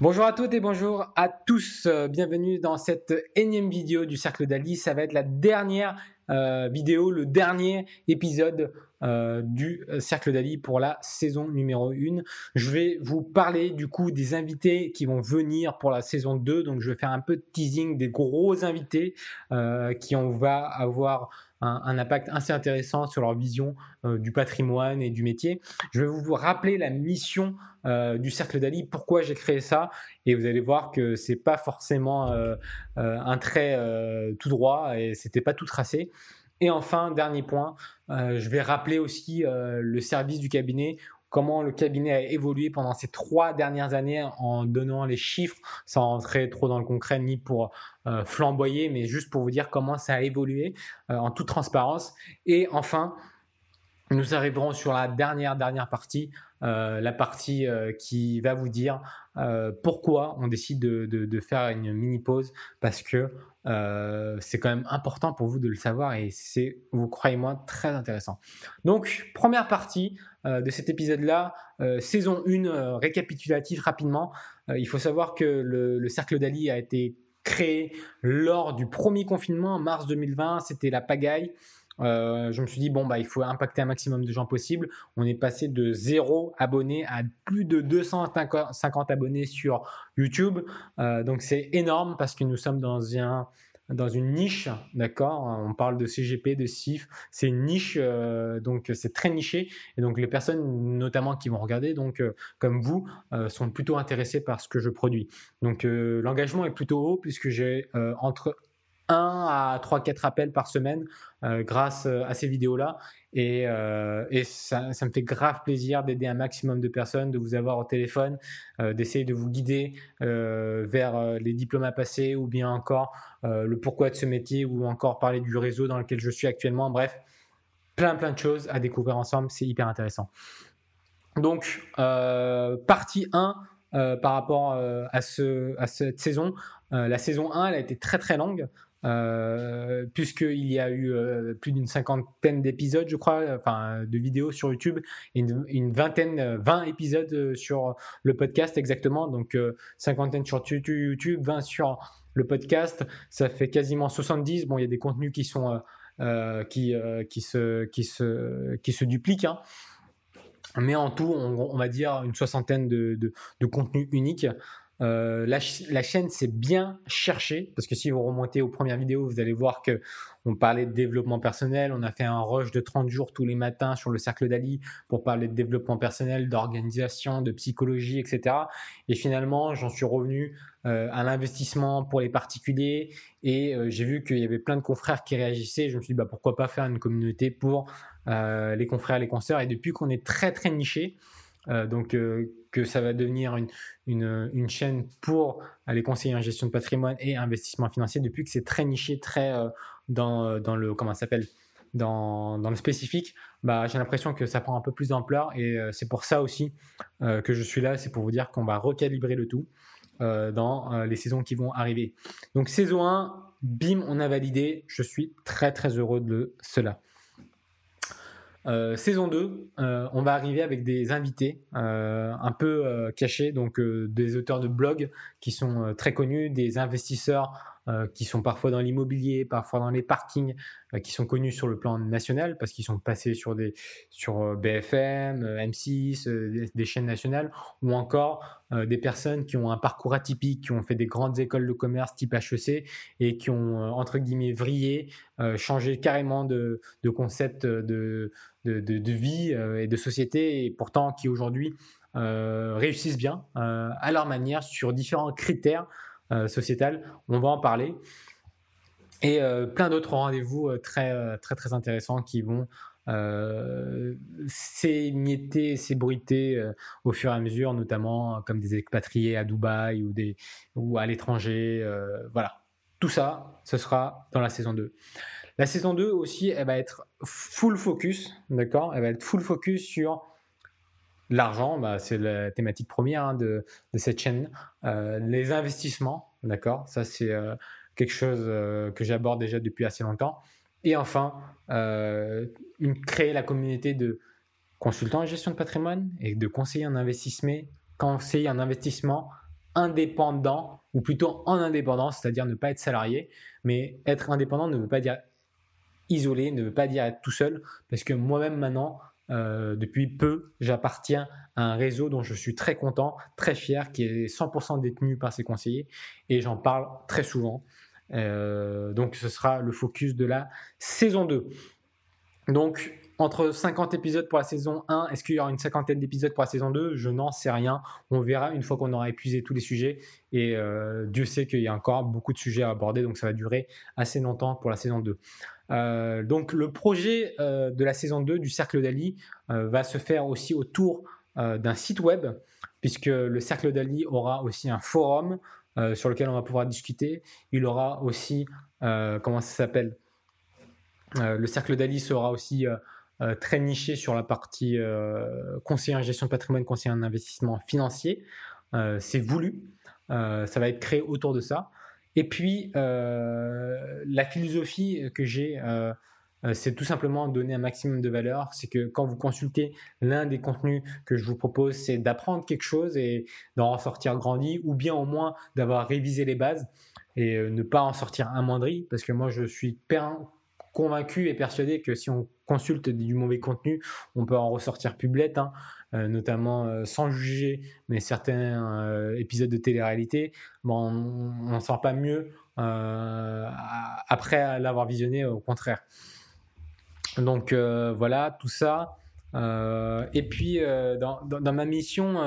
Bonjour à toutes et bonjour à tous. Euh, bienvenue dans cette énième vidéo du Cercle d'Ali. Ça va être la dernière euh, vidéo, le dernier épisode euh, du Cercle d'Ali pour la saison numéro 1. Je vais vous parler du coup des invités qui vont venir pour la saison 2. Donc je vais faire un peu de teasing des gros invités qui on va avoir un, impact assez intéressant sur leur vision euh, du patrimoine et du métier. Je vais vous rappeler la mission euh, du Cercle d'Ali, pourquoi j'ai créé ça, et vous allez voir que c'est pas forcément euh, un trait tout droit et c'était pas tout tracé. Et enfin, dernier point, je vais rappeler aussi le service du cabinet comment le cabinet a évolué pendant ces trois dernières années en donnant les chiffres, sans rentrer trop dans le concret ni pour euh, flamboyer, mais juste pour vous dire comment ça a évolué euh, en toute transparence. Et enfin, nous arriverons sur la dernière, dernière partie, euh, la partie qui va vous dire pourquoi on décide de, de, faire une mini pause, parce que c'est quand même important pour vous de le savoir et c'est, vous croyez-moi, très intéressant. Donc, première partie, euh, de cet épisode-là. Euh, saison 1, euh, récapitulatif rapidement. il faut savoir que le, Cercle d'Ali a été créé lors du premier confinement en mars 2020. C'était la pagaille. Je me suis dit, bon, bah, il faut impacter un maximum de gens possible. On est passé de 0 abonnés à plus de 250 abonnés sur YouTube. donc c'est énorme parce que nous sommes dans un dans une niche, d'accord? On parle de CGP, de CIF, c'est une niche, euh, donc c'est très niché, et donc les personnes notamment qui vont regarder, donc euh, comme vous, euh, sont plutôt intéressées par ce que je produis. Donc l'engagement est plutôt haut puisque j'ai entre 1 à 3-4 appels par semaine grâce à ces vidéos-là. Et, ça, me fait grave plaisir d'aider un maximum de personnes, de vous avoir au téléphone, d'essayer de vous guider vers les diplômes à passer ou bien encore le pourquoi de ce métier ou encore parler du réseau dans lequel je suis actuellement. Bref, plein plein de choses à découvrir ensemble. C'est hyper intéressant. Donc, partie 1. par rapport à, ce, à cette saison. La saison 1, elle a été très très longue. Euh, puisqu'il y a eu euh, plus d'une cinquantaine d'épisodes, je crois, enfin de vidéos sur YouTube, une, vingtaine, 20 épisodes sur le podcast exactement, donc cinquantaine sur YouTube, 20 sur le podcast, ça fait quasiment 70. Bon, il y a des contenus qui sont euh, qui, qui, se, qui, se, qui se dupliquent. Hein. Mais en tout, on, va dire une soixantaine de, de contenus uniques. Euh, la, chaîne s'est bien cherchée parce que si vous remontez aux premières vidéos, vous allez voir que on parlait de développement personnel. On a fait un rush de 30 jours tous les matins sur le cercle d'Ali pour parler de développement personnel, d'organisation, de psychologie, etc. Et finalement, j'en suis revenu euh, à l'investissement pour les particuliers et euh, j'ai vu qu'il y avait plein de confrères qui réagissaient. Je me suis dit bah, pourquoi pas faire une communauté pour les confrères, les consoeurs. Et depuis qu'on est très très niché, euh, donc euh, que ça va devenir une, une, chaîne pour les conseiller en gestion de patrimoine et investissement financier depuis que c'est très niché, très euh, dans, dans, le comment s'appelle dans, dans, le spécifique, bah, j'ai l'impression que ça prend un peu plus d'ampleur et c'est pour ça aussi que je suis là, c'est pour vous dire qu'on va recalibrer le tout dans les saisons qui vont arriver. Donc saison 1, bim, on a validé, je suis très très heureux de cela. Euh, saison 2, euh, on va arriver avec des invités euh, un peu cachés, donc des auteurs de blogs qui sont très connus, des investisseurs euh, qui sont parfois dans l'immobilier, parfois dans les parkings, euh, qui sont connus sur le plan national parce qu'ils sont passés sur, des, sur euh, BFM, M6, des, chaînes nationales, ou encore des personnes qui ont un parcours atypique, qui ont fait des grandes écoles de commerce type HEC et qui ont, entre guillemets, vrillé, changé carrément de, de concept de, de, de, vie et de société, et pourtant qui aujourd'hui réussissent bien à leur manière sur différents critères euh, sociétale. On va en parler. Et euh, plein d'autres rendez-vous euh, très, très, très intéressants qui vont s'émietter, s'ébruiter au fur et à mesure, notamment comme des expatriés à Dubaï ou, des, ou à l'étranger. voilà. Tout ça, ce sera dans la saison 2. La saison 2 aussi, elle va être full focus, d'accord? Elle va être full focus sur L'argent, bah, c'est la thématique première hein, de, cette chaîne. Euh, les investissements, d'accord Ça, c'est euh, quelque chose euh, que j'aborde déjà depuis assez longtemps. Et enfin, créer la communauté de consultants en gestion de patrimoine et de conseillers en investissement, conseillers en investissement indépendant, ou plutôt en indépendance, c'est-à-dire ne pas être salarié. Mais être indépendant ne veut pas dire isolé, ne veut pas dire être tout seul, parce que moi-même maintenant, euh, depuis peu, j'appartiens à un réseau dont je suis très content, très fier, qui est 100% détenu par ses conseillers, et j'en parle très souvent. Euh, donc ce sera le focus de la saison 2. Donc entre 50 épisodes pour la saison 1, est-ce qu'il y aura une cinquantaine d'épisodes pour la saison 2 Je n'en sais rien. On verra une fois qu'on aura épuisé tous les sujets. Et euh, Dieu sait qu'il y a encore beaucoup de sujets à aborder, donc ça va durer assez longtemps pour la saison 2. Euh, donc le projet euh, de la saison 2 du Cercle d'Ali va se faire aussi autour d'un site web, puisque le Cercle d'Ali aura aussi un forum sur lequel on va pouvoir discuter. Il aura aussi, comment ça s'appelle? Le Cercle d'Ali sera aussi euh, très niché sur la partie euh, conseiller en gestion de patrimoine, conseiller en investissement financier. Euh, c'est voulu, ça va être créé autour de ça. Et puis, la philosophie que j'ai, c'est tout simplement donner un maximum de valeur. C'est que quand vous consultez l'un des contenus que je vous propose, c'est d'apprendre quelque chose et d'en ressortir grandi, ou bien au moins d'avoir révisé les bases et ne pas en sortir amoindri, parce que moi je suis convaincu et persuadé que si on consulte du mauvais contenu, on peut en ressortir plus hein, euh, notamment euh, sans juger, mais certains euh, épisodes de télé-réalité, bon, on n'en sort pas mieux après l'avoir visionné, au contraire. Donc voilà, tout ça. et puis dans, dans, ma mission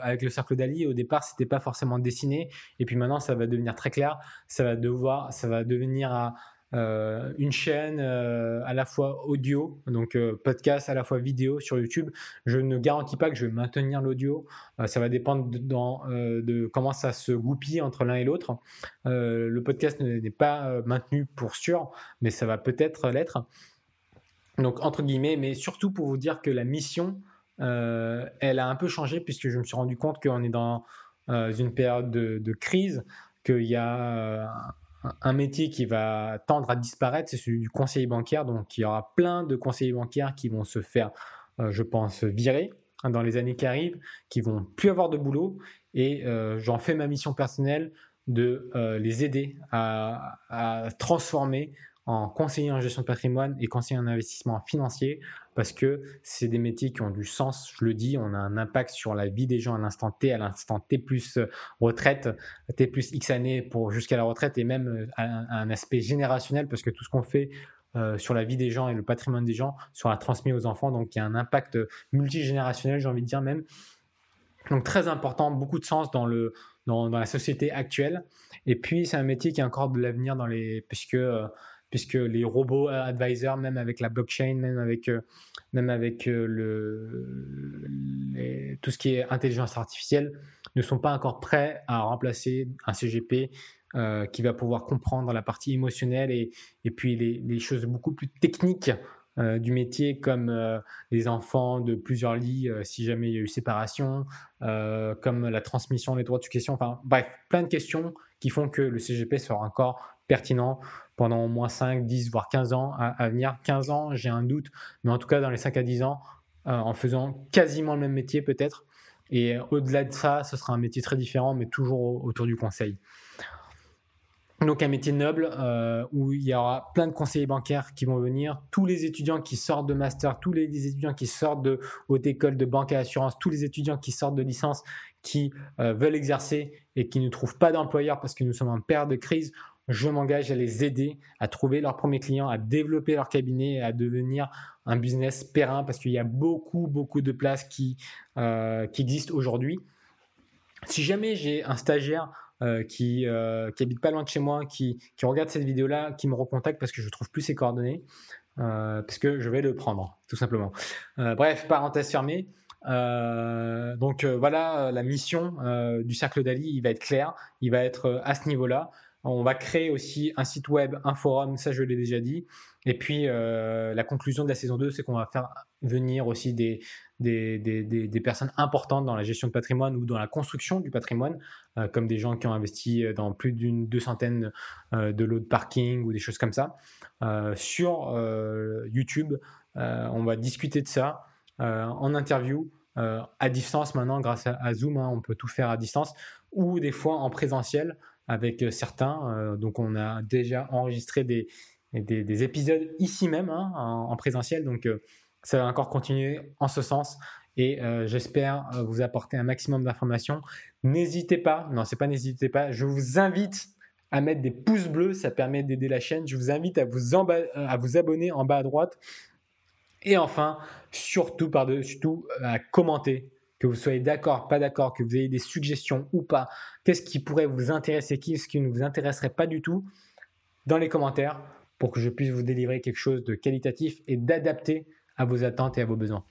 avec le cercle d'Ali, au départ, c'était pas forcément dessiné, et puis maintenant, ça va devenir très clair. Ça va devoir, ça va devenir à, euh, une chaîne euh, à la fois audio, donc euh, podcast à la fois vidéo sur YouTube. Je ne garantis pas que je vais maintenir l'audio. ça va dépendre de, comment ça se goupille entre l'un et l'autre. le podcast n'est pas maintenu pour sûr, mais ça va peut-être l'être. Donc entre guillemets, mais surtout pour vous dire que la mission, elle a un peu changé puisque je me suis rendu compte qu'on est dans une période de, de crise, qu'il y a un métier qui va tendre à disparaître, c'est celui du conseiller bancaire. Donc, il y aura plein de conseillers bancaires qui vont se faire, euh, je pense, virer hein, dans les années qui arrivent, qui vont plus avoir de boulot. Et euh, j'en fais ma mission personnelle de euh, les aider à, à transformer en conseiller en gestion de patrimoine et conseiller en investissement financier parce que c'est des métiers qui ont du sens, je le dis, on a un impact sur la vie des gens à l'instant T, à l'instant T plus euh, retraite, T plus X années pour jusqu'à la retraite et même euh, un aspect générationnel parce que tout ce qu'on fait euh, sur la vie des gens et le patrimoine des gens sera transmis aux enfants, donc il y a un impact multigénérationnel, j'ai envie de dire même. Donc très important, beaucoup de sens dans, le, dans la société actuelle. Et puis c'est un métier qui a encore de l'avenir dans les... puisque puisque les robots advisors, même avec la blockchain, même avec, euh, même avec euh, le, tout ce qui est intelligence artificielle, ne sont pas encore prêts à remplacer un CGP euh, qui va pouvoir comprendre la partie émotionnelle et, et puis les, les, choses beaucoup plus techniques du métier comme les enfants de plusieurs lits si jamais il y a eu séparation, comme la transmission des droits de succession, enfin bref, plein de questions qui font que le CGP sera encore pertinent pendant au moins 5, 10, voire 15 ans à, venir. 15 ans, j'ai un doute, mais en tout cas dans les 5 à 10 ans, euh, en faisant quasiment le même métier peut-être. Et euh, au-delà de ça, ce sera un métier très différent, mais toujours autour du conseil. Donc un métier noble euh, où il y aura plein de conseillers bancaires qui vont venir, tous les étudiants qui sortent de master, tous les étudiants qui sortent de haute école de banque et assurance, tous les étudiants qui sortent de licence, qui veulent exercer et qui ne trouvent pas d'employeur parce que nous sommes en période de crise je m'engage à les aider à trouver leurs premiers clients, à développer leur cabinet, à devenir un business périn parce qu'il y a beaucoup, beaucoup de places qui, euh, qui existent aujourd'hui. Si jamais j'ai un stagiaire euh, qui, euh, qui habite pas loin de chez moi, qui, qui regarde cette vidéo-là, qui me recontacte parce que je trouve plus ses coordonnées, parce que je vais le prendre, tout simplement. bref, parenthèse fermée. donc voilà, la mission du cercle d'Ali, il va être clair, il va être à ce niveau-là. On va créer aussi un site web, un forum, ça je l'ai déjà dit. Et puis euh, la conclusion de la saison 2, c'est qu'on va faire venir aussi des, personnes importantes dans la gestion de patrimoine ou dans la construction du patrimoine, euh, comme des gens qui ont investi dans plus d'une deux centaines euh, de lots de parking ou des choses comme ça. sur YouTube, on va discuter de ça en interview à distance maintenant grâce à, Zoom. Hein, on peut tout faire à distance ou des fois en présentiel avec certains. donc on a déjà enregistré des, des, épisodes ici même hein, en, présentiel. Donc ça va encore continuer en ce sens et j'espère vous apporter un maximum d'informations. N'hésitez pas, non c'est pas n'hésitez pas, je vous invite à mettre des pouces bleus, ça permet d'aider la chaîne. Je vous invite à vous, à vous abonner en bas à droite. Et enfin, surtout par-dessus tout, à commenter, que vous soyez d'accord, pas d'accord, que vous ayez des suggestions ou pas. Qu'est-ce qui pourrait vous intéresser, qu'est-ce qui ne vous intéresserait pas du tout dans les commentaires pour que je puisse vous délivrer quelque chose de qualitatif et d'adapté à vos attentes et à vos besoins.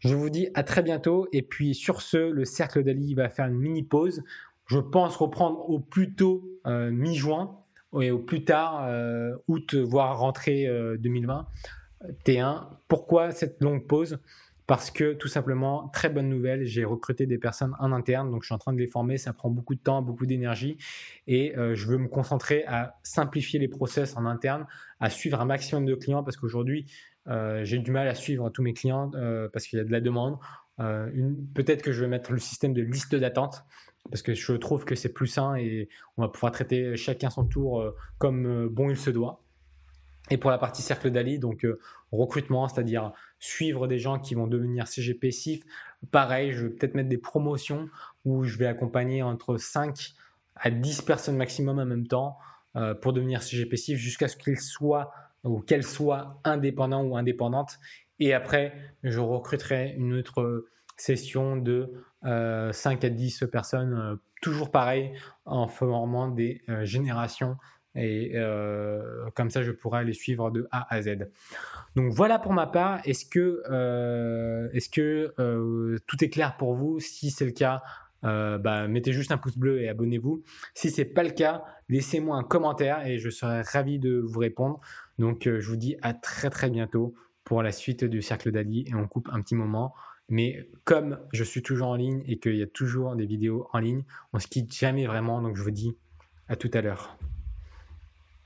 Je vous dis à très bientôt et puis sur ce, le cercle d'Ali va faire une mini pause je pense reprendre au plus tôt euh, mi-juin et au plus tard euh, août, voire rentrée 2020 euh, T1. Pourquoi cette longue pause? Parce que tout simplement, très bonne nouvelle, j'ai recruté des personnes en interne, donc je suis en train de les former, ça prend beaucoup de temps, beaucoup d'énergie, et je veux me concentrer à simplifier les process en interne, à suivre un maximum de clients, parce qu'aujourd'hui, j'ai du mal à suivre tous mes clients, parce qu'il y a de la demande. Peut-être que je vais mettre le système de liste d'attente, parce que je trouve que c'est plus sain et on va pouvoir traiter chacun son tour euh, comme euh, bon il se doit. Et pour la partie cercle d'Ali, donc euh, recrutement, c'est-à-dire suivre des gens qui vont devenir CGP SIF, pareil, je vais peut-être mettre des promotions où je vais accompagner entre 5 à 10 personnes maximum en même temps pour devenir CGP SIF jusqu'à ce qu'ils soient ou qu'elles soient indépendants ou indépendantes. Et après, je recruterai une autre session de 5 euh, à 10 personnes, euh, toujours pareil, en formant des euh, générations. Et comme ça, je pourrais les suivre de A à Z. Donc voilà pour ma part. Est-ce que, est que tout est clair pour vous? Si c'est le cas, bah, mettez juste un pouce bleu et abonnez-vous. Si c'est pas le cas, laissez-moi un commentaire et je serai ravi de vous répondre. Donc je vous dis à très très bientôt pour la suite du cercle d'Ali et on coupe un petit moment. Mais comme je suis toujours en ligne et qu'il y a toujours des vidéos en ligne, on se quitte jamais vraiment. Donc je vous dis à tout à l'heure.